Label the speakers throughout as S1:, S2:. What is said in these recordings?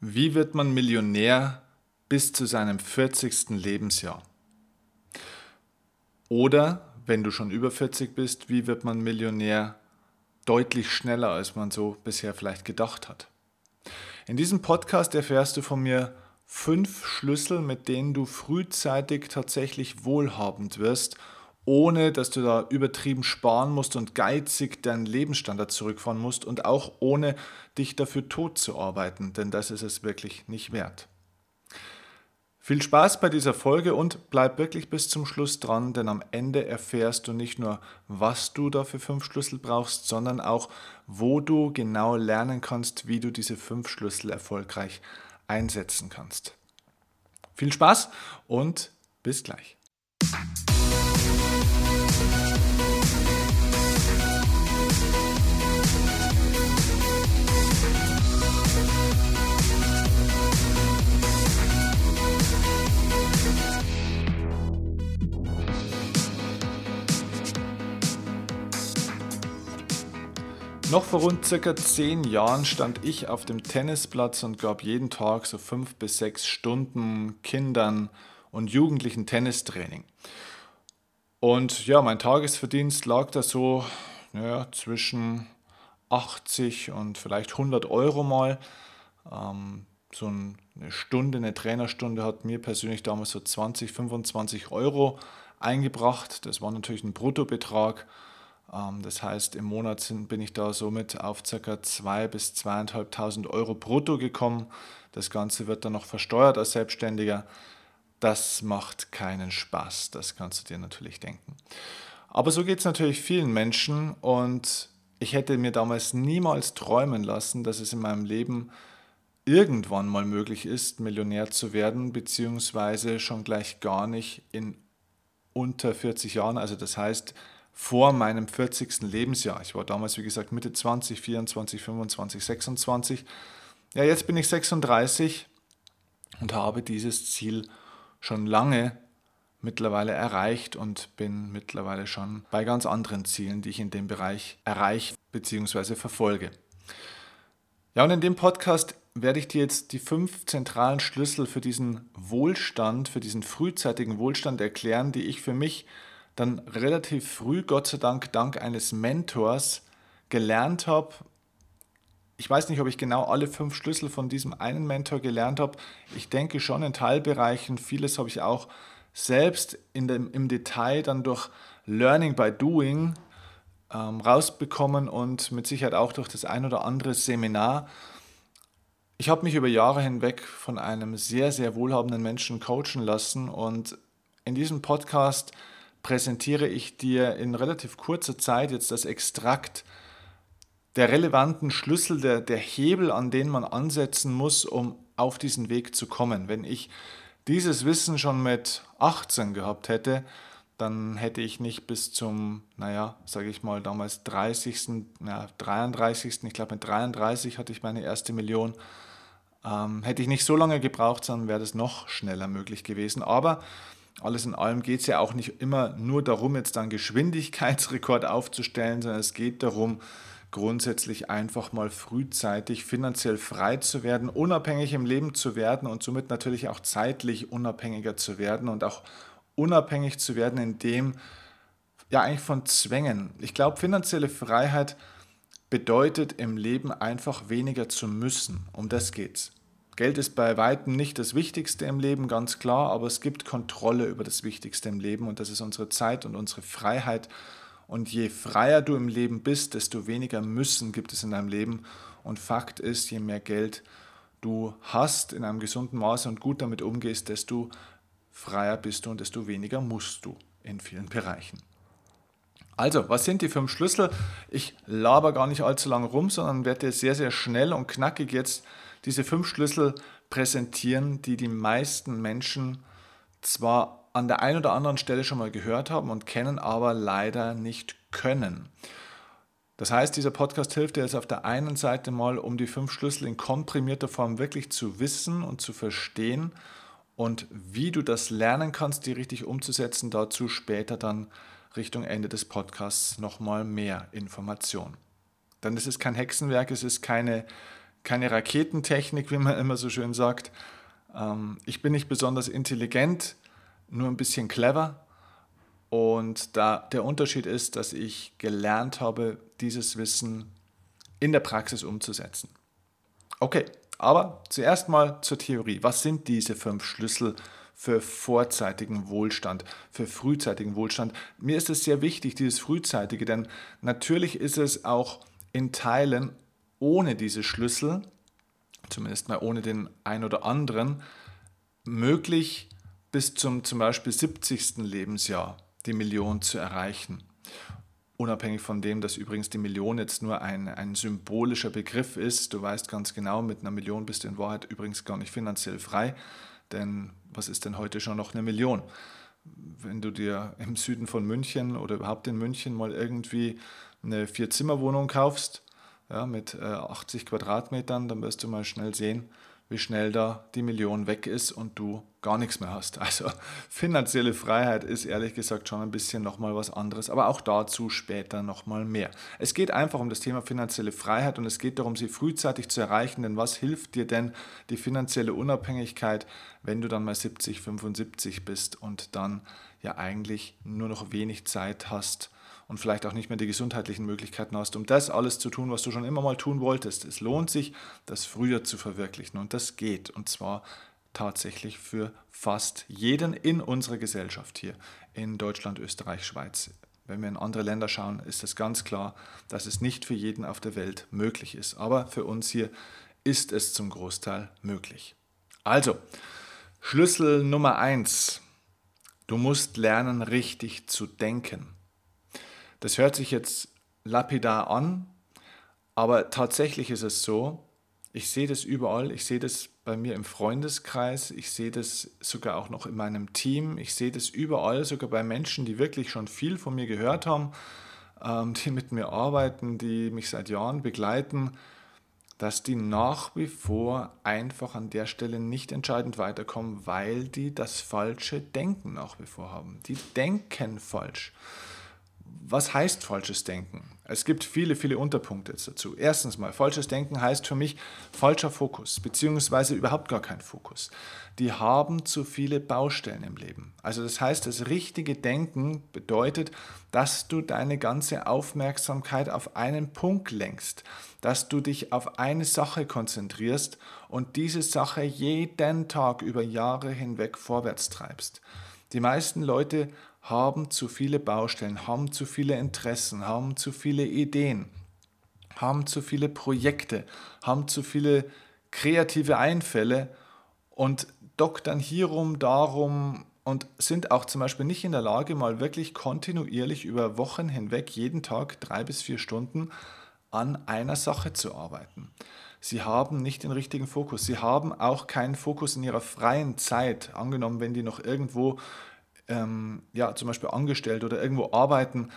S1: Wie wird man Millionär bis zu seinem 40. Lebensjahr? Oder, wenn du schon über 40 bist, wie wird man Millionär deutlich schneller, als man so bisher vielleicht gedacht hat? In diesem Podcast erfährst du von mir fünf Schlüssel, mit denen du frühzeitig tatsächlich wohlhabend wirst ohne dass du da übertrieben sparen musst und geizig deinen Lebensstandard zurückfahren musst und auch ohne dich dafür tot zu arbeiten, denn das ist es wirklich nicht wert. Viel Spaß bei dieser Folge und bleib wirklich bis zum Schluss dran, denn am Ende erfährst du nicht nur, was du da für fünf Schlüssel brauchst, sondern auch, wo du genau lernen kannst, wie du diese fünf Schlüssel erfolgreich einsetzen kannst. Viel Spaß und bis gleich. Noch vor rund circa zehn Jahren stand ich auf dem Tennisplatz und gab jeden Tag so fünf bis sechs Stunden Kindern und Jugendlichen Tennistraining. Und ja, mein Tagesverdienst lag da so ja, zwischen 80 und vielleicht 100 Euro mal. Ähm, so eine Stunde, eine Trainerstunde hat mir persönlich damals so 20, 25 Euro eingebracht. Das war natürlich ein Bruttobetrag. Ähm, das heißt, im Monat bin ich da somit auf ca. 2.000 bis 2.500 Euro brutto gekommen. Das Ganze wird dann noch versteuert als Selbstständiger. Das macht keinen Spaß, das kannst du dir natürlich denken. Aber so geht es natürlich vielen Menschen und ich hätte mir damals niemals träumen lassen, dass es in meinem Leben irgendwann mal möglich ist, Millionär zu werden, beziehungsweise schon gleich gar nicht in unter 40 Jahren. Also das heißt, vor meinem 40. Lebensjahr. Ich war damals, wie gesagt, Mitte 20, 24, 25, 26. Ja, jetzt bin ich 36 und habe dieses Ziel schon lange mittlerweile erreicht und bin mittlerweile schon bei ganz anderen Zielen, die ich in dem Bereich erreiche bzw. verfolge. Ja, und in dem Podcast werde ich dir jetzt die fünf zentralen Schlüssel für diesen Wohlstand, für diesen frühzeitigen Wohlstand erklären, die ich für mich dann relativ früh, Gott sei Dank, dank eines Mentors gelernt habe. Ich weiß nicht, ob ich genau alle fünf Schlüssel von diesem einen Mentor gelernt habe. Ich denke schon in Teilbereichen. Vieles habe ich auch selbst in dem, im Detail dann durch Learning by Doing ähm, rausbekommen und mit Sicherheit auch durch das ein oder andere Seminar. Ich habe mich über Jahre hinweg von einem sehr, sehr wohlhabenden Menschen coachen lassen und in diesem Podcast präsentiere ich dir in relativ kurzer Zeit jetzt das Extrakt der relevanten Schlüssel, der, der Hebel, an denen man ansetzen muss, um auf diesen Weg zu kommen. Wenn ich dieses Wissen schon mit 18 gehabt hätte, dann hätte ich nicht bis zum, naja, sage ich mal, damals 30., na, 33., ich glaube mit 33 hatte ich meine erste Million, ähm, hätte ich nicht so lange gebraucht, sondern wäre das noch schneller möglich gewesen. Aber alles in allem geht es ja auch nicht immer nur darum, jetzt einen Geschwindigkeitsrekord aufzustellen, sondern es geht darum, grundsätzlich einfach mal frühzeitig finanziell frei zu werden, unabhängig im Leben zu werden und somit natürlich auch zeitlich unabhängiger zu werden und auch unabhängig zu werden in dem, ja eigentlich von Zwängen. Ich glaube, finanzielle Freiheit bedeutet im Leben einfach weniger zu müssen. Um das geht's. Geld ist bei weitem nicht das Wichtigste im Leben, ganz klar, aber es gibt Kontrolle über das Wichtigste im Leben und das ist unsere Zeit und unsere Freiheit. Und je freier du im Leben bist, desto weniger Müssen gibt es in deinem Leben. Und Fakt ist, je mehr Geld du hast in einem gesunden Maße und gut damit umgehst, desto freier bist du und desto weniger musst du in vielen Bereichen. Also, was sind die fünf Schlüssel? Ich laber gar nicht allzu lange rum, sondern werde sehr, sehr schnell und knackig jetzt diese fünf Schlüssel präsentieren, die die meisten Menschen zwar an der einen oder anderen Stelle schon mal gehört haben und kennen, aber leider nicht können. Das heißt, dieser Podcast hilft dir jetzt auf der einen Seite mal, um die fünf Schlüssel in komprimierter Form wirklich zu wissen und zu verstehen und wie du das lernen kannst, die richtig umzusetzen. Dazu später dann Richtung Ende des Podcasts nochmal mehr Informationen. Denn es ist kein Hexenwerk, es ist keine keine Raketentechnik, wie man immer so schön sagt. Ähm, ich bin nicht besonders intelligent, nur ein bisschen clever. Und da der Unterschied ist, dass ich gelernt habe, dieses Wissen in der Praxis umzusetzen. Okay, aber zuerst mal zur Theorie. Was sind diese fünf Schlüssel für vorzeitigen Wohlstand, für frühzeitigen Wohlstand? Mir ist es sehr wichtig, dieses frühzeitige, denn natürlich ist es auch in Teilen ohne diese Schlüssel, zumindest mal ohne den ein oder anderen, möglich bis zum zum Beispiel 70. Lebensjahr die Million zu erreichen. Unabhängig von dem, dass übrigens die Million jetzt nur ein, ein symbolischer Begriff ist. Du weißt ganz genau, mit einer Million bist du in Wahrheit übrigens gar nicht finanziell frei. Denn was ist denn heute schon noch eine Million? Wenn du dir im Süden von München oder überhaupt in München mal irgendwie eine Vier-Zimmer-Wohnung kaufst, ja, mit äh, 80 Quadratmetern, dann wirst du mal schnell sehen, wie schnell da die Million weg ist und du gar nichts mehr hast. Also finanzielle Freiheit ist ehrlich gesagt schon ein bisschen nochmal was anderes, aber auch dazu später nochmal mehr. Es geht einfach um das Thema finanzielle Freiheit und es geht darum, sie frühzeitig zu erreichen, denn was hilft dir denn die finanzielle Unabhängigkeit, wenn du dann mal 70, 75 bist und dann ja eigentlich nur noch wenig Zeit hast, und vielleicht auch nicht mehr die gesundheitlichen Möglichkeiten hast, um das alles zu tun, was du schon immer mal tun wolltest. Es lohnt sich, das früher zu verwirklichen und das geht und zwar tatsächlich für fast jeden in unserer Gesellschaft hier in Deutschland, Österreich, Schweiz. Wenn wir in andere Länder schauen, ist es ganz klar, dass es nicht für jeden auf der Welt möglich ist. Aber für uns hier ist es zum Großteil möglich. Also, Schlüssel Nummer eins: Du musst lernen, richtig zu denken. Das hört sich jetzt lapidar an, aber tatsächlich ist es so, ich sehe das überall, ich sehe das bei mir im Freundeskreis, ich sehe das sogar auch noch in meinem Team, ich sehe das überall, sogar bei Menschen, die wirklich schon viel von mir gehört haben, ähm, die mit mir arbeiten, die mich seit Jahren begleiten, dass die nach wie vor einfach an der Stelle nicht entscheidend weiterkommen, weil die das falsche Denken nach wie vor haben. Die denken falsch. Was heißt falsches Denken? Es gibt viele, viele Unterpunkte dazu. Erstens mal, falsches Denken heißt für mich falscher Fokus, beziehungsweise überhaupt gar kein Fokus. Die haben zu viele Baustellen im Leben. Also das heißt, das richtige Denken bedeutet, dass du deine ganze Aufmerksamkeit auf einen Punkt lenkst, dass du dich auf eine Sache konzentrierst und diese Sache jeden Tag über Jahre hinweg vorwärts treibst. Die meisten Leute haben zu viele Baustellen, haben zu viele Interessen, haben zu viele Ideen, haben zu viele Projekte, haben zu viele kreative Einfälle und doktern hierum, darum und sind auch zum Beispiel nicht in der Lage, mal wirklich kontinuierlich über Wochen hinweg jeden Tag drei bis vier Stunden an einer Sache zu arbeiten. Sie haben nicht den richtigen Fokus. Sie haben auch keinen Fokus in ihrer freien Zeit. Angenommen, wenn die noch irgendwo ähm, ja, zum Beispiel angestellt oder irgendwo arbeiten,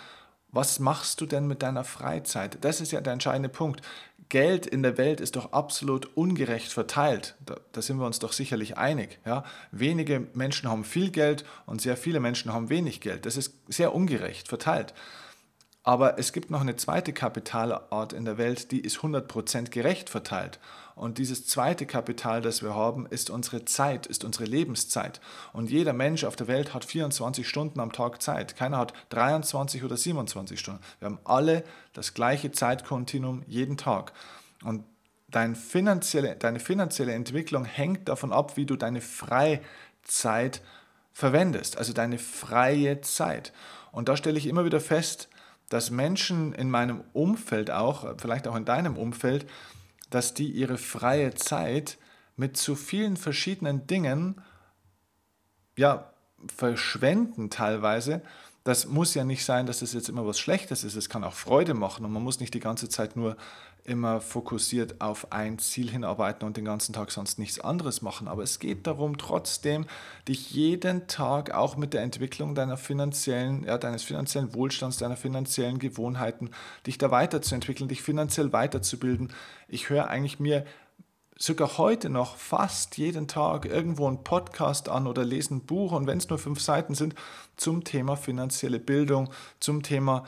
S1: was machst du denn mit deiner Freizeit? Das ist ja der entscheidende Punkt. Geld in der Welt ist doch absolut ungerecht verteilt. Da, da, sind wir uns doch sicherlich einig. Ja? Wenige Menschen haben viel Geld und sehr viele Menschen haben wenig Geld. Das ist sehr ungerecht verteilt. Aber es gibt noch eine zweite Kapitalart in der Welt, die ist 100% gerecht verteilt. Und dieses zweite Kapital, das wir haben, ist unsere Zeit, ist unsere Lebenszeit. Und jeder Mensch auf der Welt hat 24 Stunden am Tag Zeit. Keiner hat 23 oder 27 Stunden. Wir haben alle das gleiche Zeitkontinuum jeden Tag. Und dein finanzielle, deine finanzielle Entwicklung hängt davon ab, wie du deine Freizeit verwendest, also deine freie Zeit. Und da stelle ich immer wieder fest, dass Menschen in meinem Umfeld auch, vielleicht auch in deinem Umfeld, dass die ihre freie Zeit mit zu vielen verschiedenen Dingen ja, verschwenden teilweise. Das muss ja nicht sein, dass es jetzt immer was Schlechtes ist. Es kann auch Freude machen und man muss nicht die ganze Zeit nur immer fokussiert auf ein Ziel hinarbeiten und den ganzen Tag sonst nichts anderes machen. Aber es geht darum, trotzdem dich jeden Tag auch mit der Entwicklung deiner finanziellen, ja, deines finanziellen Wohlstands, deiner finanziellen Gewohnheiten, dich da weiterzuentwickeln, dich finanziell weiterzubilden. Ich höre eigentlich mir sogar heute noch fast jeden Tag irgendwo einen Podcast an oder lese ein Buch und wenn es nur fünf Seiten sind, zum Thema finanzielle Bildung, zum Thema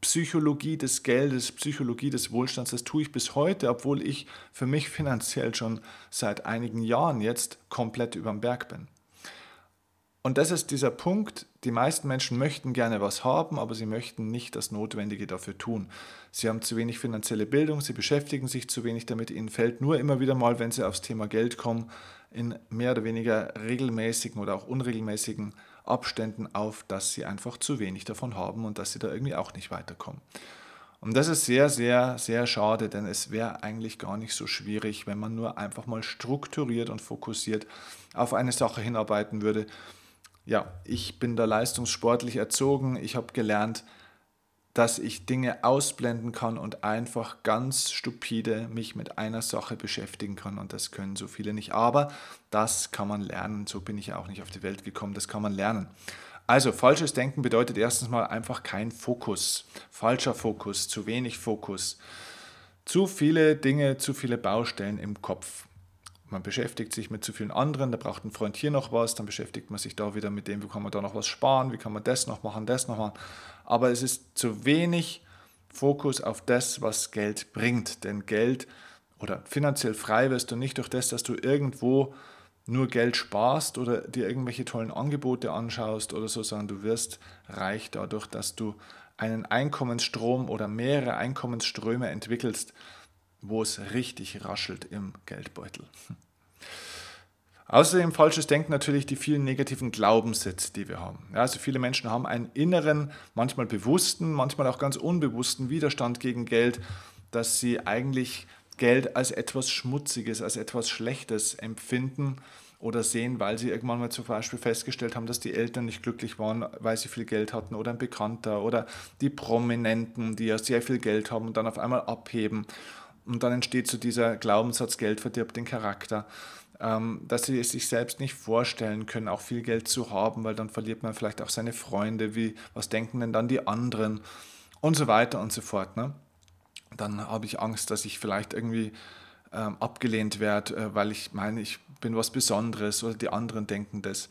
S1: Psychologie des Geldes, Psychologie des Wohlstands, das tue ich bis heute, obwohl ich für mich finanziell schon seit einigen Jahren jetzt komplett über dem Berg bin. Und das ist dieser Punkt, die meisten Menschen möchten gerne was haben, aber sie möchten nicht das Notwendige dafür tun. Sie haben zu wenig finanzielle Bildung, sie beschäftigen sich zu wenig damit, ihnen fällt nur immer wieder mal, wenn sie aufs Thema Geld kommen, in mehr oder weniger regelmäßigen oder auch unregelmäßigen Abständen auf, dass sie einfach zu wenig davon haben und dass sie da irgendwie auch nicht weiterkommen. Und das ist sehr, sehr, sehr schade, denn es wäre eigentlich gar nicht so schwierig, wenn man nur einfach mal strukturiert und fokussiert auf eine Sache hinarbeiten würde ja, ich bin da leistungssportlich erzogen. Ich habe gelernt, dass ich Dinge ausblenden kann und einfach ganz stupide mich mit einer Sache beschäftigen kann. Und das können so viele nicht. Aber das kann man lernen. So bin ich ja auch nicht auf die Welt gekommen. Das kann man lernen. Also falsches Denken bedeutet erstens mal einfach kein Fokus. Falscher Fokus, zu wenig Fokus. Zu viele Dinge, zu viele Baustellen im Kopf man beschäftigt sich mit zu vielen anderen, da braucht ein Freund hier noch was, dann beschäftigt man sich da wieder mit dem, wie kann man da noch was sparen, wie kann man das noch machen, das noch machen. Aber es ist zu wenig Fokus auf das, was Geld bringt. Denn Geld oder finanziell frei wirst du nicht durch das, dass du irgendwo nur Geld sparst oder dir irgendwelche tollen Angebote anschaust oder so, sondern du wirst reich dadurch, dass du einen Einkommensstrom oder mehrere Einkommensströme entwickelst wo es richtig raschelt im Geldbeutel. Außerdem falsches Denken natürlich die vielen negativen Glaubenssätze, die wir haben. Ja, also viele Menschen haben einen inneren, manchmal bewussten, manchmal auch ganz unbewussten Widerstand gegen Geld, dass sie eigentlich Geld als etwas Schmutziges, als etwas Schlechtes empfinden oder sehen, weil sie irgendwann mal zum Beispiel festgestellt haben, dass die Eltern nicht glücklich waren, weil sie viel Geld hatten oder ein Bekannter oder die Prominenten, die ja sehr viel Geld haben und dann auf einmal abheben und dann entsteht so dieser Glaubenssatz, Geld verdirbt den Charakter, ähm, dass sie es sich selbst nicht vorstellen können, auch viel Geld zu haben, weil dann verliert man vielleicht auch seine Freunde, wie, was denken denn dann die anderen und so weiter und so fort. Ne? Dann habe ich Angst, dass ich vielleicht irgendwie ähm, abgelehnt werde, äh, weil ich meine, ich bin was Besonderes oder die anderen denken das.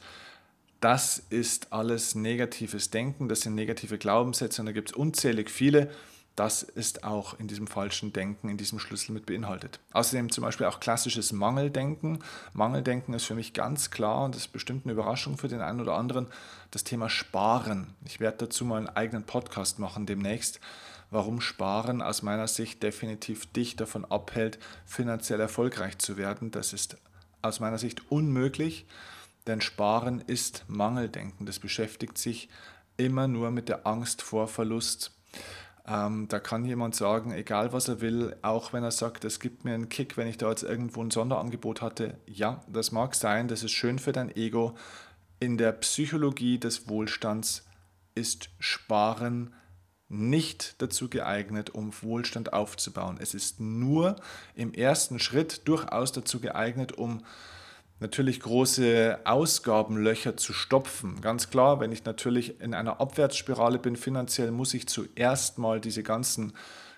S1: Das ist alles negatives Denken, das sind negative Glaubenssätze und da gibt es unzählig viele das ist auch in diesem falschen Denken, in diesem Schlüssel mit beinhaltet. Außerdem zum Beispiel auch klassisches Mangeldenken. Mangeldenken ist für mich ganz klar und ist bestimmt eine Überraschung für den einen oder anderen, das Thema Sparen. Ich werde dazu mal einen eigenen Podcast machen demnächst, warum Sparen aus meiner Sicht definitiv dich davon abhält, finanziell erfolgreich zu werden. Das ist aus meiner Sicht unmöglich, denn Sparen ist Mangeldenken. Das beschäftigt sich immer nur mit der Angst vor Verlust. Ähm, da kann jemand sagen, egal was er will, auch wenn er sagt, es gibt mir einen Kick, wenn ich da jetzt irgendwo ein Sonderangebot hatte. Ja, das mag sein, das ist schön für dein Ego. In der Psychologie des Wohlstands ist Sparen nicht dazu geeignet, um Wohlstand aufzubauen. Es ist nur im ersten Schritt durchaus dazu geeignet, um natürlich große Ausgabenlöcher zu stopfen. Ganz klar, wenn ich natürlich in einer Abwärtsspirale bin finanziell, muss ich zuerst mal diese ganzen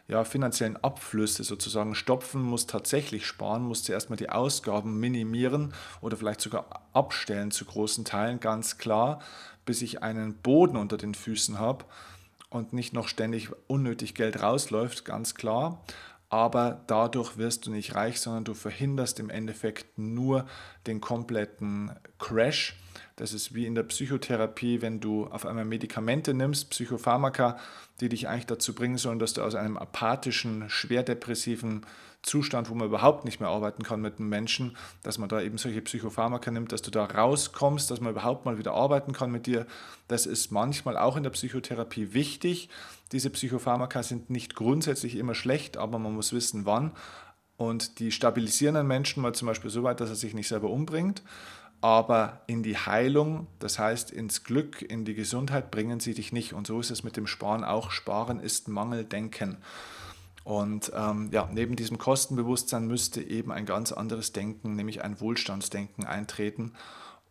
S1: ja, finanziellen Abflüsse sozusagen stopfen, muss tatsächlich sparen, muss zuerst mal die Ausgaben minimieren oder vielleicht sogar abstellen zu großen Teilen, ganz klar, bis ich einen Boden unter den Füßen habe und nicht noch ständig unnötig Geld rausläuft, ganz klar aber dadurch wirst du nicht reich, sondern du verhinderst im Endeffekt nur den kompletten Crash. Das ist wie in der Psychotherapie, wenn du auf einmal Medikamente nimmst, Psychopharmaka, die dich eigentlich dazu bringen sollen, dass du aus einem apathischen, schwerdepressiven Zustand, wo man überhaupt nicht mehr arbeiten kann mit einem Menschen, dass man da eben solche Psychopharmaka nimmt, dass du da rauskommst, dass man überhaupt mal wieder arbeiten kann mit dir. Das ist manchmal auch in der Psychotherapie wichtig. Diese Psychopharmaka sind nicht grundsätzlich immer schlecht, aber man muss wissen, wann. Und die stabilisieren einen Menschen mal zum Beispiel so weit, dass er sich nicht selber umbringt. Aber in die Heilung, das heißt ins Glück, in die Gesundheit bringen sie dich nicht. Und so ist es mit dem Sparen auch. Sparen ist Mangeldenken. Und ähm, ja, neben diesem Kostenbewusstsein müsste eben ein ganz anderes Denken, nämlich ein Wohlstandsdenken eintreten.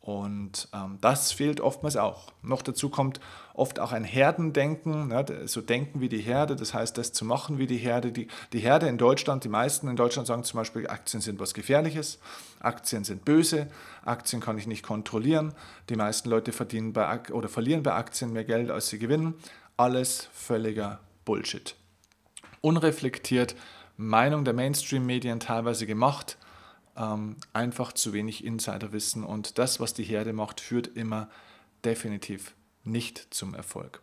S1: Und ähm, das fehlt oftmals auch. Noch dazu kommt oft auch ein Herdendenken, ne, so denken wie die Herde, das heißt, das zu machen wie die Herde. Die, die Herde in Deutschland, die meisten in Deutschland sagen zum Beispiel, Aktien sind was Gefährliches, Aktien sind böse, Aktien kann ich nicht kontrollieren. Die meisten Leute verdienen bei, oder verlieren bei Aktien mehr Geld, als sie gewinnen. Alles völliger Bullshit. Unreflektiert, Meinung der Mainstream-Medien teilweise gemacht, ähm, einfach zu wenig Insiderwissen und das, was die Herde macht, führt immer definitiv nicht zum Erfolg.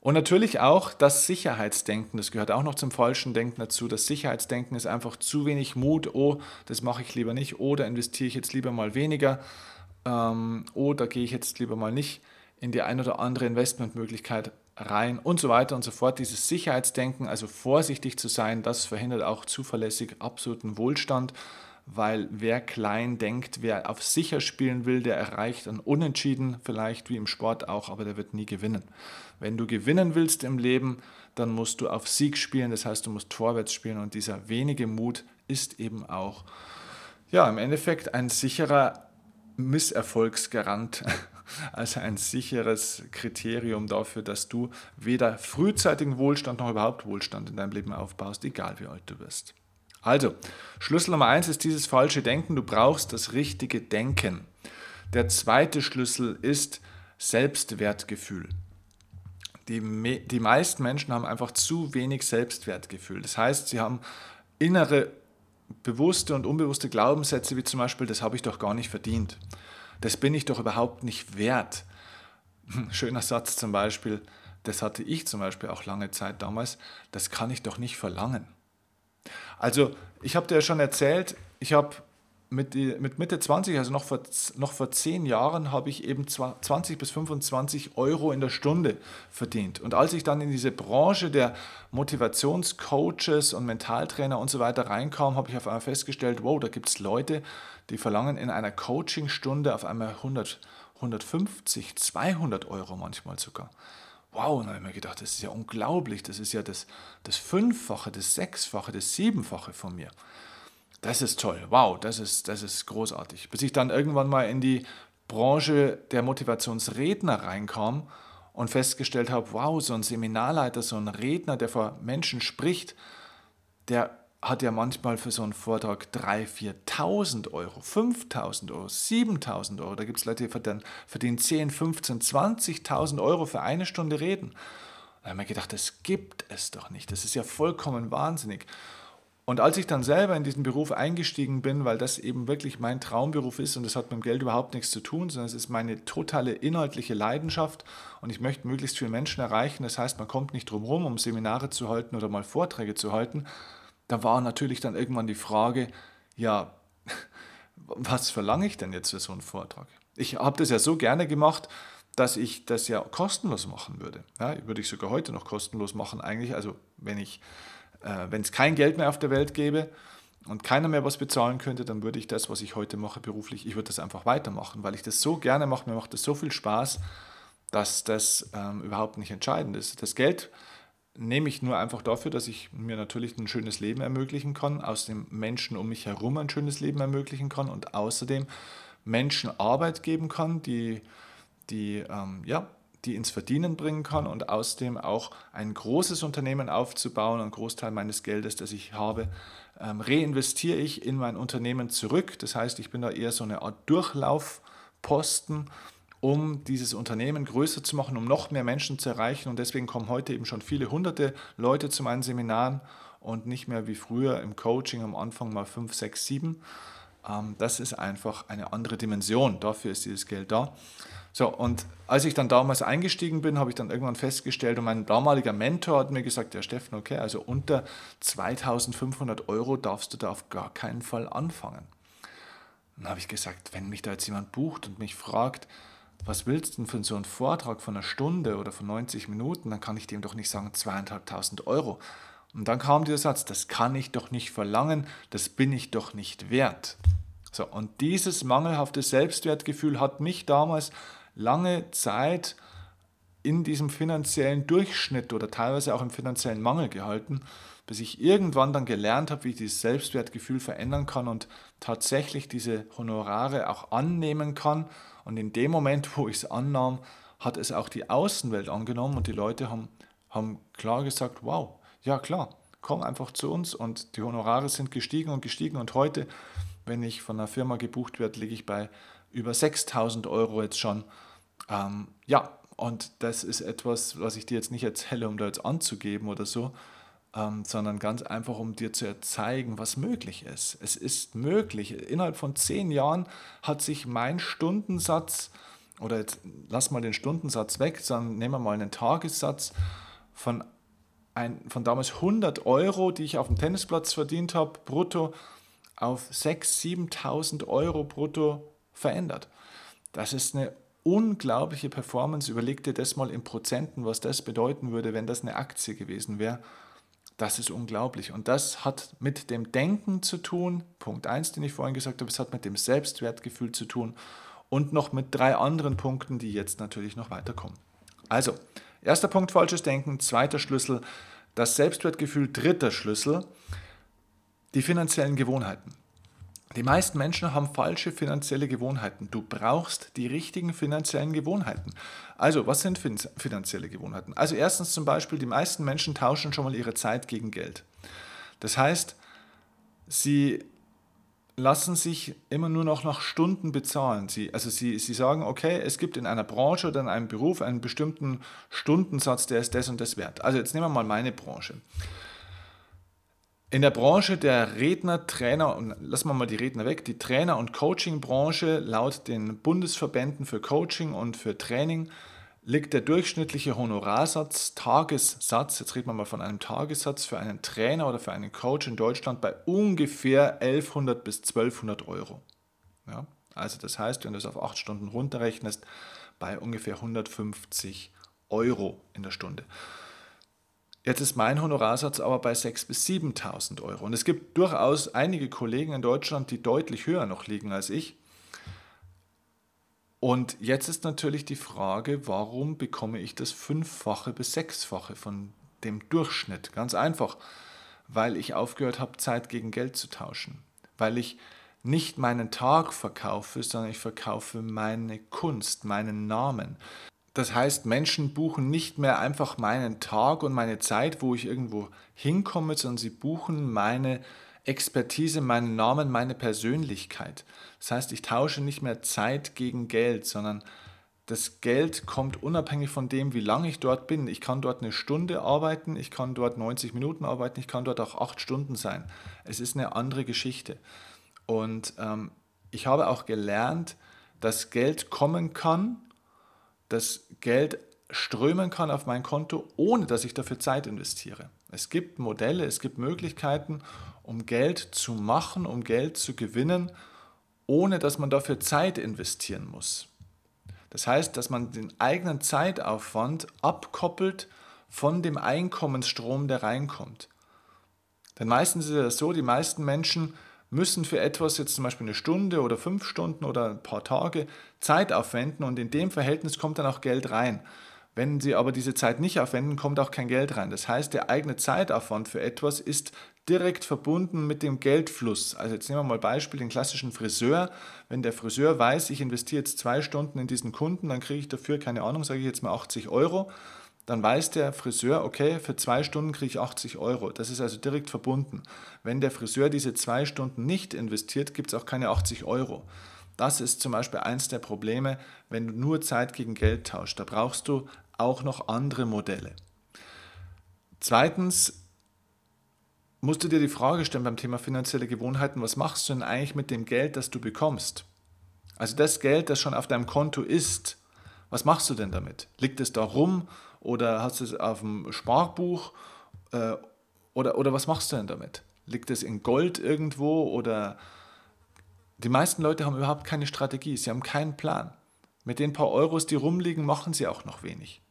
S1: Und natürlich auch das Sicherheitsdenken, das gehört auch noch zum falschen Denken dazu. Das Sicherheitsdenken ist einfach zu wenig Mut, oh, das mache ich lieber nicht, oder oh, investiere ich jetzt lieber mal weniger, ähm, oh, da gehe ich jetzt lieber mal nicht in die ein oder andere Investmentmöglichkeit rein und so weiter und so fort. Dieses Sicherheitsdenken, also vorsichtig zu sein, das verhindert auch zuverlässig absoluten Wohlstand weil wer klein denkt, wer auf sicher spielen will, der erreicht ein Unentschieden, vielleicht wie im Sport auch, aber der wird nie gewinnen. Wenn du gewinnen willst im Leben, dann musst du auf Sieg spielen, das heißt, du musst vorwärts spielen und dieser wenige Mut ist eben auch, ja, im Endeffekt ein sicherer Misserfolgsgarant, also ein sicheres Kriterium dafür, dass du weder frühzeitigen Wohlstand noch überhaupt Wohlstand in deinem Leben aufbaust, egal wie alt du wirst. Also, Schlüssel Nummer eins ist dieses falsche Denken. Du brauchst das richtige Denken. Der zweite Schlüssel ist Selbstwertgefühl. Die, die meisten Menschen haben einfach zu wenig Selbstwertgefühl. Das heißt, sie haben innere bewusste und unbewusste Glaubenssätze, wie zum Beispiel, das habe ich doch gar nicht verdient. Das bin ich doch überhaupt nicht wert. Schöner Satz zum Beispiel, das hatte ich zum Beispiel auch lange Zeit damals, das kann ich doch nicht verlangen. Also ich habe dir ja schon erzählt, ich habe mit, mit Mitte 20, also noch vor, noch vor zehn Jahren, habe ich eben 20 bis 25 Euro in der Stunde verdient. Und als ich dann in diese Branche der Motivationscoaches und Mentaltrainer und so weiter reinkam, habe ich auf einmal festgestellt, wow, da gibt es Leute, die verlangen in einer Coachingstunde auf einmal 100, 150, 200 Euro manchmal sogar wow, und dann habe ich mir gedacht, das ist ja unglaublich, das ist ja das, das Fünffache, das Sechsfache, das Siebenfache von mir. Das ist toll, wow, das ist, das ist großartig. Bis ich dann irgendwann mal in die Branche der Motivationsredner reinkam und festgestellt habe, wow, so ein Seminarleiter, so ein Redner, der vor Menschen spricht, der hat ja manchmal für so einen Vortrag 3.000, 4.000 Euro, 5.000 Euro, 7.000 Euro. Da gibt es Leute, die verdienen, verdienen 10, 15, 20.000 Euro für eine Stunde Reden. Da habe ich mir gedacht, das gibt es doch nicht. Das ist ja vollkommen wahnsinnig. Und als ich dann selber in diesen Beruf eingestiegen bin, weil das eben wirklich mein Traumberuf ist und das hat mit dem Geld überhaupt nichts zu tun, sondern es ist meine totale inhaltliche Leidenschaft und ich möchte möglichst viele Menschen erreichen. Das heißt, man kommt nicht drum herum, um Seminare zu halten oder mal Vorträge zu halten, da war natürlich dann irgendwann die Frage, ja, was verlange ich denn jetzt für so einen Vortrag? Ich habe das ja so gerne gemacht, dass ich das ja kostenlos machen würde. Ja, würde ich sogar heute noch kostenlos machen eigentlich. Also wenn ich, äh, wenn es kein Geld mehr auf der Welt gäbe und keiner mehr was bezahlen könnte, dann würde ich das, was ich heute mache beruflich, ich würde das einfach weitermachen, weil ich das so gerne mache, mir macht das so viel Spaß, dass das ähm, überhaupt nicht entscheidend ist. Das Geld nehme ich nur einfach dafür, dass ich mir natürlich ein schönes Leben ermöglichen kann, aus dem Menschen um mich herum ein schönes Leben ermöglichen kann und außerdem Menschen Arbeit geben kann, die, die, ähm, ja, die ins Verdienen bringen kann und außerdem auch ein großes Unternehmen aufzubauen. Ein Großteil meines Geldes, das ich habe, ähm, reinvestiere ich in mein Unternehmen zurück. Das heißt, ich bin da eher so eine Art Durchlaufposten um dieses Unternehmen größer zu machen, um noch mehr Menschen zu erreichen. Und deswegen kommen heute eben schon viele hunderte Leute zu meinen Seminaren und nicht mehr wie früher im Coaching am Anfang mal fünf, sechs, sieben. Ähm, das ist einfach eine andere Dimension. Dafür ist dieses Geld da. So, und als ich dann damals eingestiegen bin, habe ich dann irgendwann festgestellt, und mein damaliger Mentor hat mir gesagt, ja Steffen, okay, also unter 2500 Euro darfst du da auf gar keinen Fall anfangen. Dann habe ich gesagt, wenn mich da jetzt jemand bucht und mich fragt, was willst du denn für so einen Vortrag von einer Stunde oder von 90 Minuten, dann kann ich dem doch nicht sagen zweieinhalbtausend Euro. Und dann kam dieser Satz, das kann ich doch nicht verlangen, das bin ich doch nicht wert. So, und dieses mangelhafte Selbstwertgefühl hat mich damals lange Zeit in diesem finanziellen Durchschnitt oder teilweise auch im finanziellen Mangel gehalten, bis ich irgendwann dann gelernt habe, wie ich dieses Selbstwertgefühl verändern kann und tatsächlich diese Honorare auch annehmen kann und in dem Moment, wo ich es annahm, hat es auch die Außenwelt angenommen und die Leute haben, haben klar gesagt, wow, ja klar, komm einfach zu uns und die Honorare sind gestiegen und gestiegen und heute, wenn ich von einer Firma gebucht werde, liege ich bei über 6000 Euro jetzt schon. Ähm, ja, Und das ist etwas, was ich dir jetzt nicht erzähle, um da jetzt anzugeben oder so, ähm, sondern ganz einfach, um dir zu zeigen, was möglich ist. Es ist möglich. Innerhalb von zehn Jahren hat sich mein Stundensatz, oder jetzt lass mal den Stundensatz weg, sondern nehmen wir mal einen Tagessatz von, ein, von damals 100 Euro, die ich auf dem Tennisplatz verdient habe, brutto, auf 6.000, 7.000 Euro brutto verändert. Das ist eine unglaubliche Performance. Überleg dir das mal in Prozenten, was das bedeuten würde, wenn das eine Aktie gewesen wäre. Das ist unglaublich. Und das hat mit dem Denken zu tun. Punkt 1, den ich vorhin gesagt habe, es hat mit dem Selbstwertgefühl zu tun und noch mit drei anderen Punkten, die jetzt natürlich noch weiterkommen. Also, erster Punkt, falsches Denken. Zweiter Schlüssel, das Selbstwertgefühl. Dritter Schlüssel, die finanziellen Gewohnheiten. Die meisten Menschen haben falsche finanzielle Gewohnheiten. Du brauchst die richtigen finanziellen Gewohnheiten. Also, was sind finanzielle Gewohnheiten? Also erstens zum Beispiel, die meisten Menschen tauschen schon mal ihre Zeit gegen Geld. Das heißt, sie lassen sich immer nur noch nach Stunden bezahlen. Sie, also sie, sie sagen, okay, es gibt in einer Branche oder in einem Beruf einen bestimmten Stundensatz, der ist das und das wert. Also jetzt nehmen wir mal meine Branche. In der Branche der Redner, Trainer und lassen mal die Redner weg, die Trainer- und Coaching-Branche laut den Bundesverbänden für Coaching und für Training liegt der durchschnittliche Honorarsatz, Tagessatz, jetzt reden wir mal von einem Tagessatz für einen Trainer oder für einen Coach in Deutschland bei ungefähr 1100 bis 1200 Euro. Ja, also das heißt, wenn du es auf 8 Stunden runterrechnest, bei ungefähr 150 Euro in der Stunde. Jetzt ist mein Honorarsatz aber bei 6.000 bis 7.000 Euro. Und es gibt durchaus einige Kollegen in Deutschland, die deutlich höher noch liegen als ich. Und jetzt ist natürlich die Frage, warum bekomme ich das Fünffache bis Sechsfache von dem Durchschnitt? Ganz einfach, weil ich aufgehört habe, Zeit gegen Geld zu tauschen. Weil ich nicht meinen Tag verkaufe, sondern ich verkaufe meine Kunst, meinen Namen. Das heißt, Menschen buchen nicht mehr einfach meinen Tag und meine Zeit, wo ich irgendwo hinkomme, sondern sie buchen meine Expertise, meinen Namen, meine Persönlichkeit. Das heißt, ich tausche nicht mehr Zeit gegen Geld, sondern das Geld kommt unabhängig von dem, wie lange ich dort bin. Ich kann dort eine Stunde arbeiten, ich kann dort 90 Minuten arbeiten, ich kann dort auch acht Stunden sein. Es ist eine andere Geschichte. Und ähm, ich habe auch gelernt, dass Geld kommen kann, dass Geld strömen kann auf mein Konto, ohne dass ich dafür Zeit investiere. Es gibt Modelle, es gibt Möglichkeiten, um Geld zu machen, um Geld zu gewinnen, ohne dass man dafür Zeit investieren muss. Das heißt, dass man den eigenen Zeitaufwand abkoppelt von dem Einkommensstrom, der reinkommt. Denn meistens ist es so, die meisten Menschen müssen für etwas jetzt zum Beispiel eine Stunde oder fünf Stunden oder ein paar Tage Zeit aufwenden und in dem Verhältnis kommt dann auch Geld rein. Wenn Sie aber diese Zeit nicht aufwenden, kommt auch kein Geld rein. Das heißt, der eigene Zeitaufwand für etwas ist direkt verbunden mit dem Geldfluss. Also jetzt nehmen wir mal Beispiel den klassischen Friseur. Wenn der Friseur weiß, ich investiere jetzt zwei Stunden in diesen Kunden, dann kriege ich dafür, keine Ahnung, sage ich jetzt mal 80 Euro dann weiß der Friseur, okay, für zwei Stunden kriege ich 80 Euro. Das ist also direkt verbunden. Wenn der Friseur diese zwei Stunden nicht investiert, gibt es auch keine 80 Euro. Das ist zum Beispiel eins der Probleme, wenn du nur Zeit gegen Geld tauschst. Da brauchst du auch noch andere Modelle. Zweitens musst du dir die Frage stellen beim Thema finanzielle Gewohnheiten, was machst du denn eigentlich mit dem Geld, das du bekommst? Also das Geld, das schon auf deinem Konto ist, was machst du denn damit? Liegt es da rum oder hast du es auf dem Sparbuch? Äh, oder, oder was machst du denn damit? Liegt es in Gold irgendwo? Oder die meisten Leute haben überhaupt keine Strategie, sie haben keinen Plan. Mit den paar Euros, die rumliegen, machen sie auch noch wenig.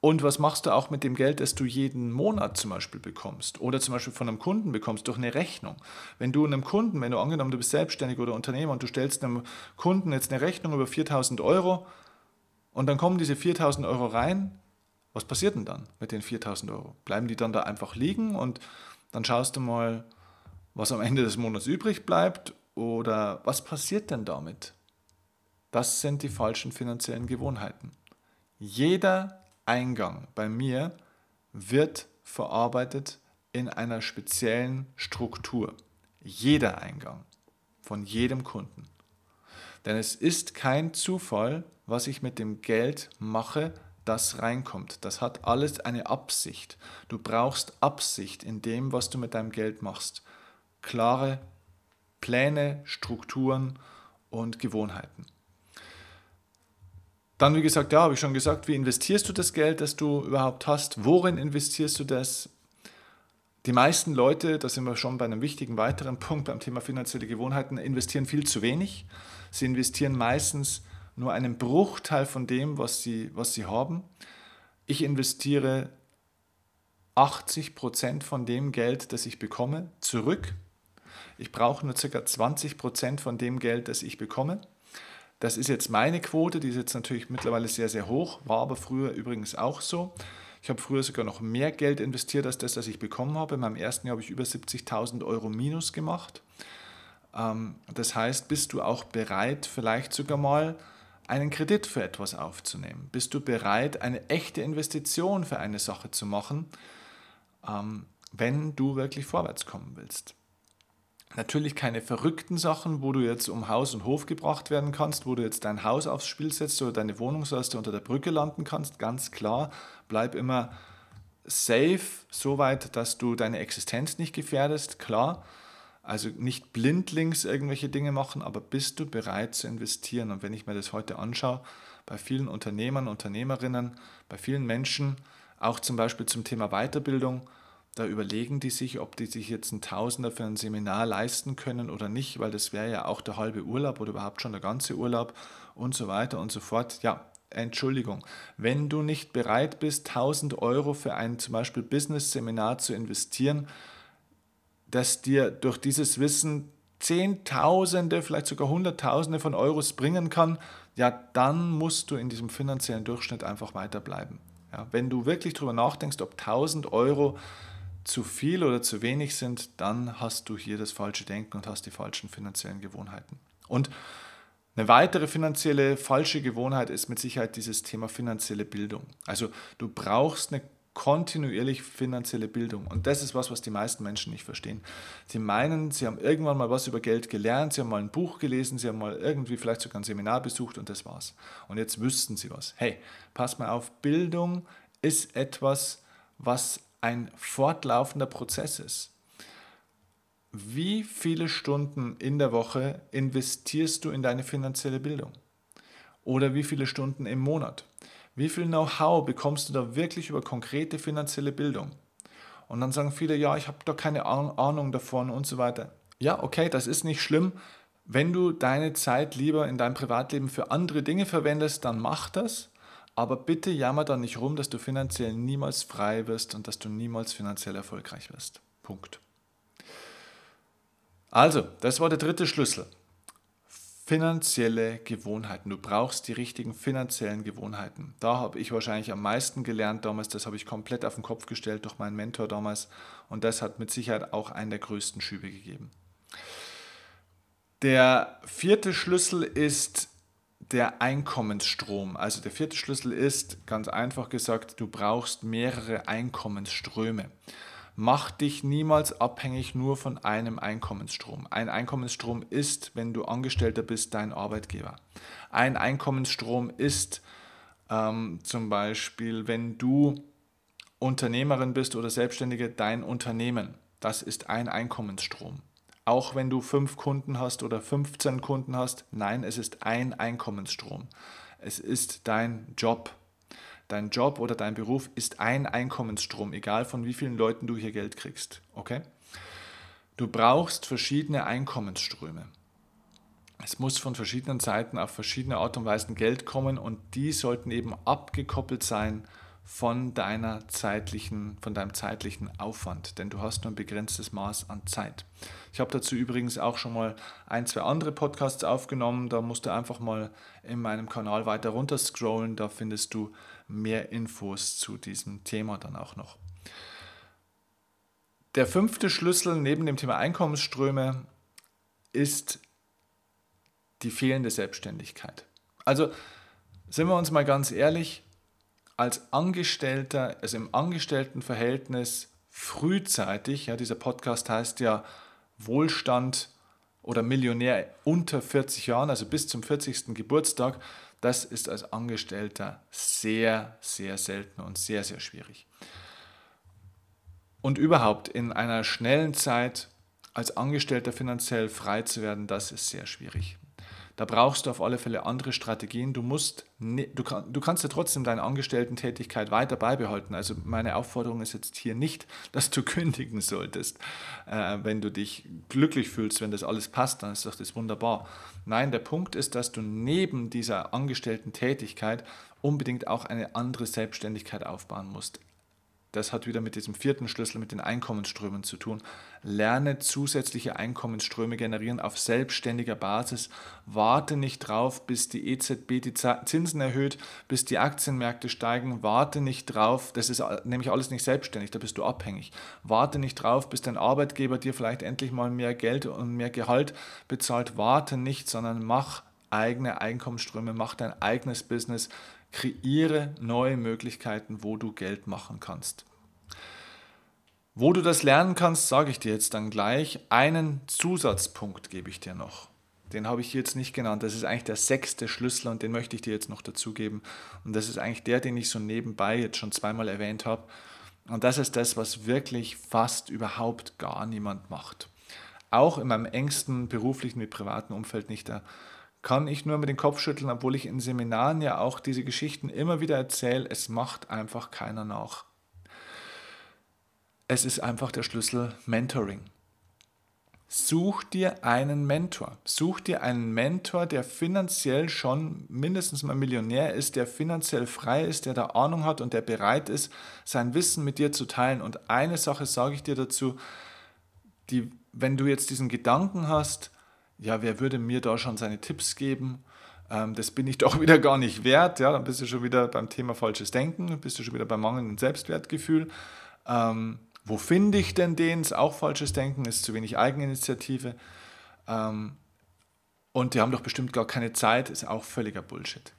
S1: Und was machst du auch mit dem Geld, das du jeden Monat zum Beispiel bekommst oder zum Beispiel von einem Kunden bekommst durch eine Rechnung? Wenn du einem Kunden, wenn du angenommen, du bist selbstständig oder Unternehmer und du stellst einem Kunden jetzt eine Rechnung über 4000 Euro, und dann kommen diese 4000 Euro rein. Was passiert denn dann mit den 4000 Euro? Bleiben die dann da einfach liegen und dann schaust du mal, was am Ende des Monats übrig bleibt? Oder was passiert denn damit? Das sind die falschen finanziellen Gewohnheiten. Jeder Eingang bei mir wird verarbeitet in einer speziellen Struktur. Jeder Eingang von jedem Kunden. Denn es ist kein Zufall, was ich mit dem Geld mache, das reinkommt. Das hat alles eine Absicht. Du brauchst Absicht in dem, was du mit deinem Geld machst. Klare Pläne, Strukturen und Gewohnheiten. Dann, wie gesagt, ja, habe ich schon gesagt, wie investierst du das Geld, das du überhaupt hast? Worin investierst du das? Die meisten Leute, da sind wir schon bei einem wichtigen weiteren Punkt beim Thema finanzielle Gewohnheiten, investieren viel zu wenig. Sie investieren meistens nur einen Bruchteil von dem, was sie, was sie haben. Ich investiere 80 Prozent von dem Geld, das ich bekomme, zurück. Ich brauche nur ca. 20 Prozent von dem Geld, das ich bekomme. Das ist jetzt meine Quote, die ist jetzt natürlich mittlerweile sehr, sehr hoch, war aber früher übrigens auch so. Ich habe früher sogar noch mehr Geld investiert als das, das ich bekommen habe. In meinem ersten Jahr habe ich über 70.000 Euro Minus gemacht. Ähm, das heißt, bist du auch bereit, vielleicht sogar mal einen Kredit für etwas aufzunehmen? Bist du bereit, eine echte Investition für eine Sache zu machen, ähm, wenn du wirklich vorwärts kommen willst? Natürlich keine verrückten Sachen, wo du jetzt um Haus und Hof gebracht werden kannst, wo du jetzt dein Haus aufs Spiel setzt oder deine Wohnung, sodass du unter der Brücke landen kannst. Ganz klar, bleib immer safe, soweit, dass du deine Existenz nicht gefährdest, klar. Also nicht blindlings irgendwelche Dinge machen, aber bist du bereit zu investieren? Und wenn ich mir das heute anschaue, bei vielen Unternehmern, Unternehmerinnen, bei vielen Menschen, auch zum Beispiel zum Thema Weiterbildung, da überlegen die sich, ob die sich jetzt ein Tausender für ein Seminar leisten können oder nicht, weil das wäre ja auch der halbe Urlaub oder überhaupt schon der ganze Urlaub und so weiter und so fort. Ja, Entschuldigung, wenn du nicht bereit bist, 1000 Euro für ein zum Beispiel Business-Seminar zu investieren, das dir durch dieses Wissen Zehntausende, vielleicht sogar Hunderttausende von Euros bringen kann, ja, dann musst du in diesem finanziellen Durchschnitt einfach weiterbleiben. Ja, wenn du wirklich darüber nachdenkst, ob 1000 Euro zu viel oder zu wenig sind, dann hast du hier das falsche Denken und hast die falschen finanziellen Gewohnheiten. Und eine weitere finanzielle falsche Gewohnheit ist mit Sicherheit dieses Thema finanzielle Bildung. Also du brauchst eine kontinuierlich finanzielle Bildung. Und das ist was, was die meisten Menschen nicht verstehen. Sie meinen, sie haben irgendwann mal was über Geld gelernt, sie haben mal ein Buch gelesen, sie haben mal irgendwie vielleicht sogar ein Seminar besucht und das war's. Und jetzt wüssten sie was. Hey, pass mal auf, Bildung ist etwas, was ein fortlaufender Prozess ist. Wie viele Stunden in der Woche investierst du in deine finanzielle Bildung? Oder wie viele Stunden im Monat? Wie viel Know-how bekommst du da wirklich über konkrete finanzielle Bildung? Und dann sagen viele, ja, ich habe da keine Ahnung davon und so weiter. Ja, okay, das ist nicht schlimm. Wenn du deine Zeit lieber in deinem Privatleben für andere Dinge verwendest, dann mach das. Aber bitte jammer da nicht rum, dass du finanziell niemals frei wirst und dass du niemals finanziell erfolgreich wirst. Punkt. Also, das war der dritte Schlüssel. Finanzielle Gewohnheiten. Du brauchst die richtigen finanziellen Gewohnheiten. Da habe ich wahrscheinlich am meisten gelernt damals. Das habe ich komplett auf den Kopf gestellt durch meinen Mentor damals. Und das hat mit Sicherheit auch einen der größten Schübe gegeben. Der vierte Schlüssel ist der Einkommensstrom. Also der vierte Schlüssel ist, ganz einfach gesagt, du brauchst mehrere Einkommensströme. Mach dich niemals abhängig nur von einem Einkommensstrom. Ein Einkommensstrom ist, wenn du Angestellter bist, dein Arbeitgeber. Ein Einkommensstrom ist ähm, zum Beispiel, wenn du Unternehmerin bist oder Selbstständige, dein Unternehmen. Das ist ein Einkommensstrom auch wenn du fünf Kunden hast oder 15 Kunden hast. Nein, es ist ein Einkommensstrom. Es ist dein Job. Dein Job oder dein Beruf ist ein Einkommensstrom, egal von wie vielen Leuten du hier Geld kriegst. Okay? Du brauchst verschiedene Einkommensströme. Es muss von verschiedenen Seiten auf verschiedene Art und Weise Geld kommen und die sollten eben abgekoppelt sein von deiner zeitlichen, von deinem zeitlichen Aufwand, denn du hast nur ein begrenztes Maß an Zeit. Ich habe dazu übrigens auch schon mal ein, zwei andere Podcasts aufgenommen. Da musst du einfach mal in meinem Kanal weiter runter scrollen. Da findest du mehr Infos zu diesem Thema dann auch noch. Der fünfte Schlüssel neben dem Thema Einkommensströme ist die fehlende Selbstständigkeit. Also sind wir uns mal ganz ehrlich, als Angestellter, also im Angestelltenverhältnis frühzeitig, ja, dieser Podcast heißt ja Wohlstand oder Millionär unter 40 Jahren, also bis zum 40. Geburtstag, Das ist als Angestellter sehr, sehr selten und sehr, sehr schwierig. Und überhaupt in einer schnellen Zeit als Angestellter finanziell frei zu werden, das ist sehr schwierig. Da brauchst du auf alle Fälle andere Strategien. Du musst, du, kann, du kannst ja trotzdem deine Angestellten-Tätigkeit weiter beibehalten. Also meine Aufforderung ist jetzt hier nicht, dass du kündigen solltest. Äh, wenn du dich glücklich fühlst, wenn das alles passt, dann ist doch das wunderbar. Nein, der Punkt ist, dass du neben dieser Angestellten-Tätigkeit unbedingt auch eine andere Selbstständigkeit aufbauen musst. Das hat wieder mit diesem vierten Schlüssel, mit den Einkommensströmen zu tun. Lerne zusätzliche Einkommensströme generieren auf selbstständiger Basis. Warte nicht drauf, bis die EZB die Zinsen erhöht, bis die Aktienmärkte steigen. Warte nicht drauf, das ist nämlich alles nicht selbstständig, da bist du abhängig. Warte nicht drauf, bis dein Arbeitgeber dir vielleicht endlich mal mehr Geld und mehr Gehalt bezahlt. Warte nicht, sondern mach eigene Einkommensströme, mach dein eigenes Business, kreiere neue Möglichkeiten, wo du Geld machen kannst. Wo du das lernen kannst, sage ich dir jetzt dann gleich. Einen Zusatzpunkt gebe ich dir noch. Den habe ich jetzt nicht genannt. Das ist eigentlich der sechste Schlüssel und den möchte ich dir jetzt noch dazugeben. Und das ist eigentlich der, den ich so nebenbei jetzt schon zweimal erwähnt habe. Und das ist das, was wirklich fast überhaupt gar niemand macht. Auch in meinem engsten beruflichen wie privaten Umfeld nicht. Da kann ich nur mit dem Kopf schütteln, obwohl ich in Seminaren ja auch diese Geschichten immer wieder erzähle. Es macht einfach keiner nach. Es ist einfach der Schlüssel Mentoring. Such dir einen Mentor. Such dir einen Mentor, der finanziell schon mindestens mal Millionär ist, der finanziell frei ist, der da Ahnung hat und der bereit ist, sein Wissen mit dir zu teilen. Und eine Sache sage ich dir dazu, die, wenn du jetzt diesen Gedanken hast, ja, wer würde mir da schon seine Tipps geben? Ähm, das bin ich doch wieder gar nicht wert. Ja, dann bist du schon wieder beim Thema falsches Denken, bist du schon wieder beim mangelnden Selbstwertgefühl. Ähm, wo finde ich denn den? Ist auch falsches Denken, ist zu wenig Eigeninitiative. Ähm, und die haben doch bestimmt gar keine Zeit, ist auch völliger Bullshit.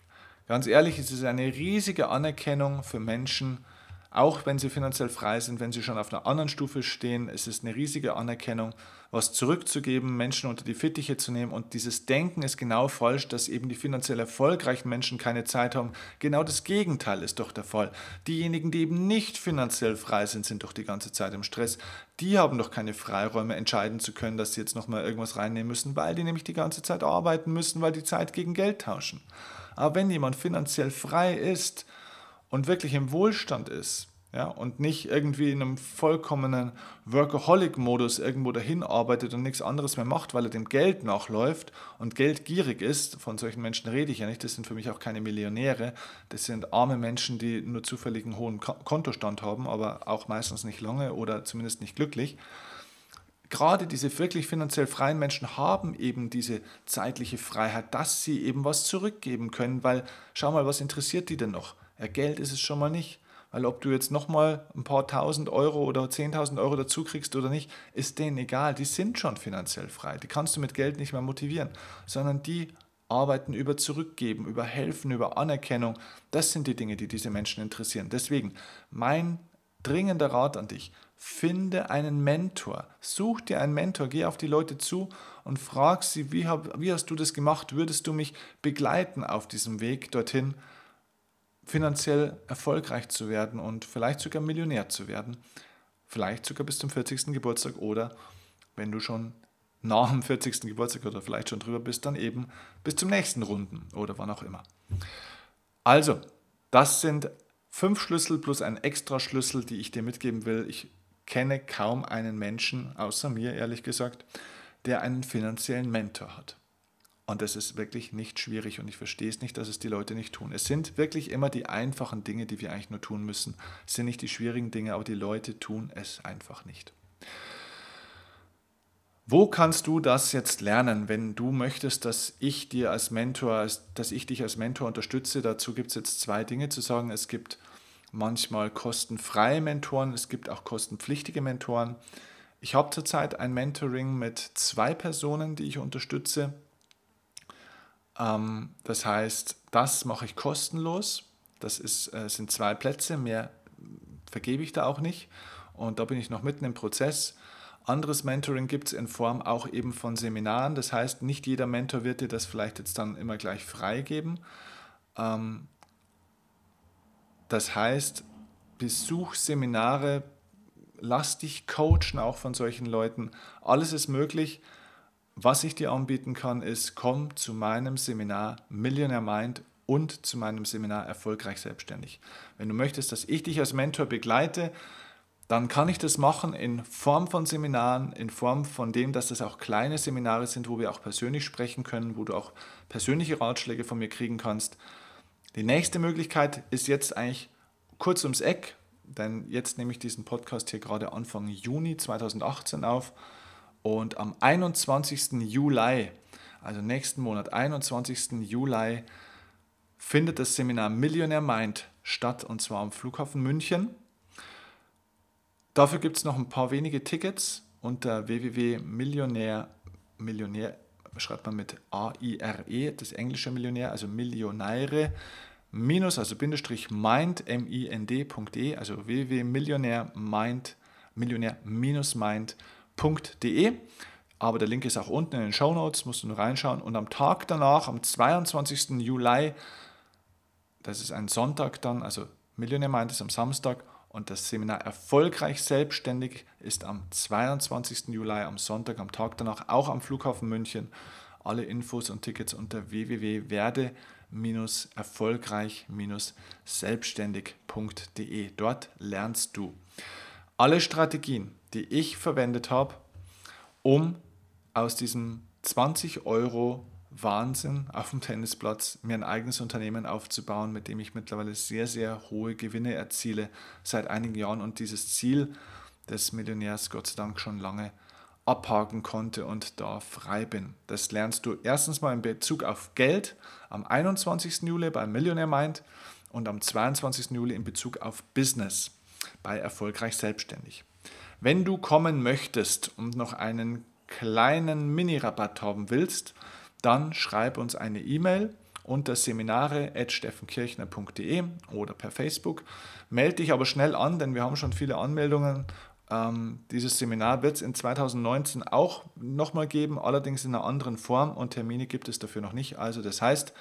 S1: Ganz ehrlich, es ist eine riesige Anerkennung für Menschen, auch wenn sie finanziell frei sind, wenn sie schon auf einer anderen Stufe stehen, es ist eine riesige Anerkennung, was zurückzugeben, Menschen unter die Fittiche zu nehmen. Und dieses Denken ist genau falsch, dass eben die finanziell erfolgreichen Menschen keine Zeit haben. Genau das Gegenteil ist doch der Fall. Diejenigen, die eben nicht finanziell frei sind, sind doch die ganze Zeit im Stress. Die haben doch keine Freiräume, entscheiden zu können, dass sie jetzt nochmal irgendwas reinnehmen müssen, weil die nämlich die ganze Zeit arbeiten müssen, weil die Zeit gegen Geld tauschen. Aber wenn jemand finanziell frei ist, und wirklich im Wohlstand ist ja, und nicht irgendwie in einem vollkommenen Workaholic-Modus irgendwo dahin arbeitet und nichts anderes mehr macht, weil er dem Geld nachläuft und geldgierig ist, von solchen Menschen rede ich ja nicht, das sind für mich auch keine Millionäre, das sind arme Menschen, die nur zufällig einen hohen Kontostand haben, aber auch meistens nicht lange oder zumindest nicht glücklich. Gerade diese wirklich finanziell freien Menschen haben eben diese zeitliche Freiheit, dass sie eben was zurückgeben können, weil schau mal, was interessiert die denn noch? Ja, Geld ist es schon mal nicht. Weil ob du jetzt nochmal ein paar tausend Euro oder zehntausend Euro dazu kriegst oder nicht, ist denen egal. Die sind schon finanziell frei. Die kannst du mit Geld nicht mehr motivieren, sondern die arbeiten über Zurückgeben, über Helfen, über Anerkennung. Das sind die Dinge, die diese Menschen interessieren. Deswegen mein dringender Rat an dich, finde einen Mentor. Such dir einen Mentor, geh auf die Leute zu und frag sie, wie, hab, wie hast du das gemacht? Würdest du mich begleiten auf diesem Weg dorthin? Finanziell erfolgreich zu werden und vielleicht sogar Millionär zu werden. Vielleicht sogar bis zum 40. Geburtstag oder wenn du schon nach dem 40. Geburtstag oder vielleicht schon drüber bist, dann eben bis zum nächsten Runden oder wann auch immer. Also, das sind fünf Schlüssel plus ein extra Schlüssel, die ich dir mitgeben will. Ich kenne kaum einen Menschen, außer mir ehrlich gesagt, der einen finanziellen Mentor hat. Und das ist wirklich nicht schwierig und ich verstehe es nicht, dass es die Leute nicht tun. Es sind wirklich immer die einfachen Dinge, die wir eigentlich nur tun müssen. Es sind nicht die schwierigen Dinge, aber die Leute tun es einfach nicht. Wo kannst du das jetzt lernen, wenn du möchtest, dass ich dir als Mentor, dass ich dich als Mentor unterstütze? Dazu gibt es jetzt zwei Dinge zu sagen. Es gibt manchmal kostenfreie Mentoren, es gibt auch kostenpflichtige Mentoren. Ich habe zurzeit ein Mentoring mit zwei Personen, die ich unterstütze. Ähm, das heißt, das mache ich kostenlos. Das ist, äh, sind zwei Plätze, mehr vergebe ich da auch nicht. Und da bin ich noch mitten im Prozess. Anderes Mentoring gibt es in Form auch eben von Seminaren. Das heißt, nicht jeder Mentor wird dir das vielleicht jetzt dann immer gleich freigeben. Ähm, das heißt, besuch Seminare, lass dich coachen auch von solchen Leuten. Alles ist möglich. Was ich dir anbieten kann, ist, komm zu meinem Seminar Millionaire Mind und zu meinem Seminar Erfolgreich Selbstständig. Wenn du möchtest, dass ich dich als Mentor begleite, dann kann ich das machen in Form von Seminaren, in Form von dem, dass das auch kleine Seminare sind, wo wir auch persönlich sprechen können, wo du auch persönliche Ratschläge von mir kriegen kannst. Die nächste Möglichkeit ist jetzt eigentlich kurz ums Eck, denn jetzt nehme ich diesen Podcast hier gerade Anfang Juni 2018 auf und am 21. Juli, also nächsten Monat, 21. Juli, findet das Seminar Millionaire Mind statt und zwar am Flughafen München. Dafür gibt es noch ein paar wenige Tickets unter www.millionär, Millionär, schreibt man mit A-I-R-E, das englische Millionär, also Millionäre, minus, also Bindestrich mind, M-I-N-D.de, also www.millionär-mind, millionär-mind.de. Aber der Link ist auch unten in den Show Notes, musst du nur reinschauen. Und am Tag danach, am 22. Juli, das ist ein Sonntag dann, also Millionär Mind ist am Samstag und das Seminar Erfolgreich Selbstständig ist am 22. Juli, am Sonntag, am Tag danach, auch am Flughafen München. Alle Infos und Tickets unter www.werde-erfolgreich-selbstständig.de. Dort lernst du alle Strategien, die ich verwendet habe, um aus diesem 20 Euro Wahnsinn, auf dem Tennisplatz mir ein eigenes Unternehmen aufzubauen, mit dem ich mittlerweile sehr, sehr hohe Gewinne erziele seit einigen Jahren und dieses Ziel des Millionärs Gott sei Dank schon lange abhaken konnte und da frei bin. Das lernst du erstens mal in Bezug auf Geld am 21. Juli bei Millionaire Mind und am 22. Juli in Bezug auf Business bei Erfolgreich Selbstständig. Wenn du kommen möchtest und noch einen kleinen Mini-Rabatt haben willst, dann schreib uns eine E-Mail unter seminare.steffenkirchner.de oder per Facebook. Melde dich aber schnell an, denn wir haben schon viele Anmeldungen. Ähm, dieses Seminar wird es in 2019 auch nochmal geben, allerdings in einer anderen Form und Termine gibt es dafür noch nicht. Also das heißt,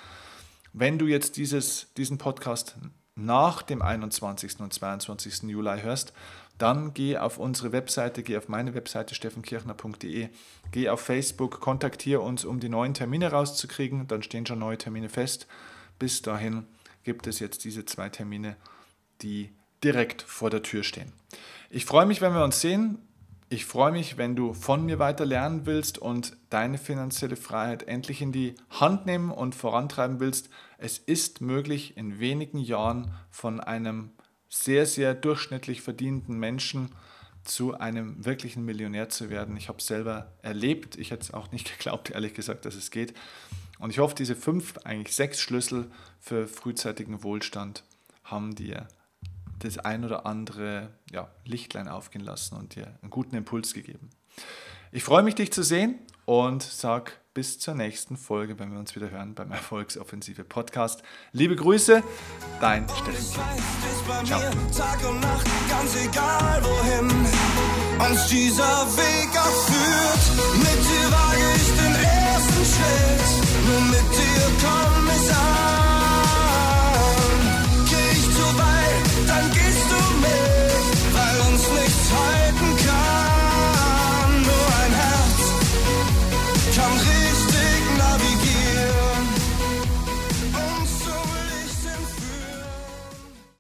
S1: wenn du jetzt dieses, diesen Podcast nach dem 21. und 22. Juli hörst, dann geh auf unsere Webseite, geh auf meine Webseite steffenkirchner.de, geh auf Facebook, kontaktiere uns, um die neuen Termine rauszukriegen. Dann stehen schon neue Termine fest. Bis dahin gibt es jetzt diese zwei Termine, die direkt vor der Tür stehen. Ich freue mich, wenn wir uns sehen. Ich freue mich, wenn du von mir weiter lernen willst und deine finanzielle Freiheit endlich in die Hand nehmen und vorantreiben willst. Es ist möglich, in wenigen Jahren von einem sehr, sehr durchschnittlich verdienenden Menschen zu einem wirklichen Millionär zu werden. Ich habe es selber erlebt. Ich hätte es auch nicht geglaubt, ehrlich gesagt, dass es geht. Und ich hoffe, diese fünf, eigentlich sechs Schlüssel für frühzeitigen Wohlstand haben dir das ein oder andere ja, Lichtlein aufgehen lassen und dir einen guten Impuls gegeben. Ich freue mich, dich zu sehen und sage bis zur nächsten Folge, wenn wir uns wieder hören beim Erfolgsoffensive Podcast. Liebe Grüße, dein Steffen. Ciao. Tag und Nacht, ganz egal wohin uns dieser Weg auch führt.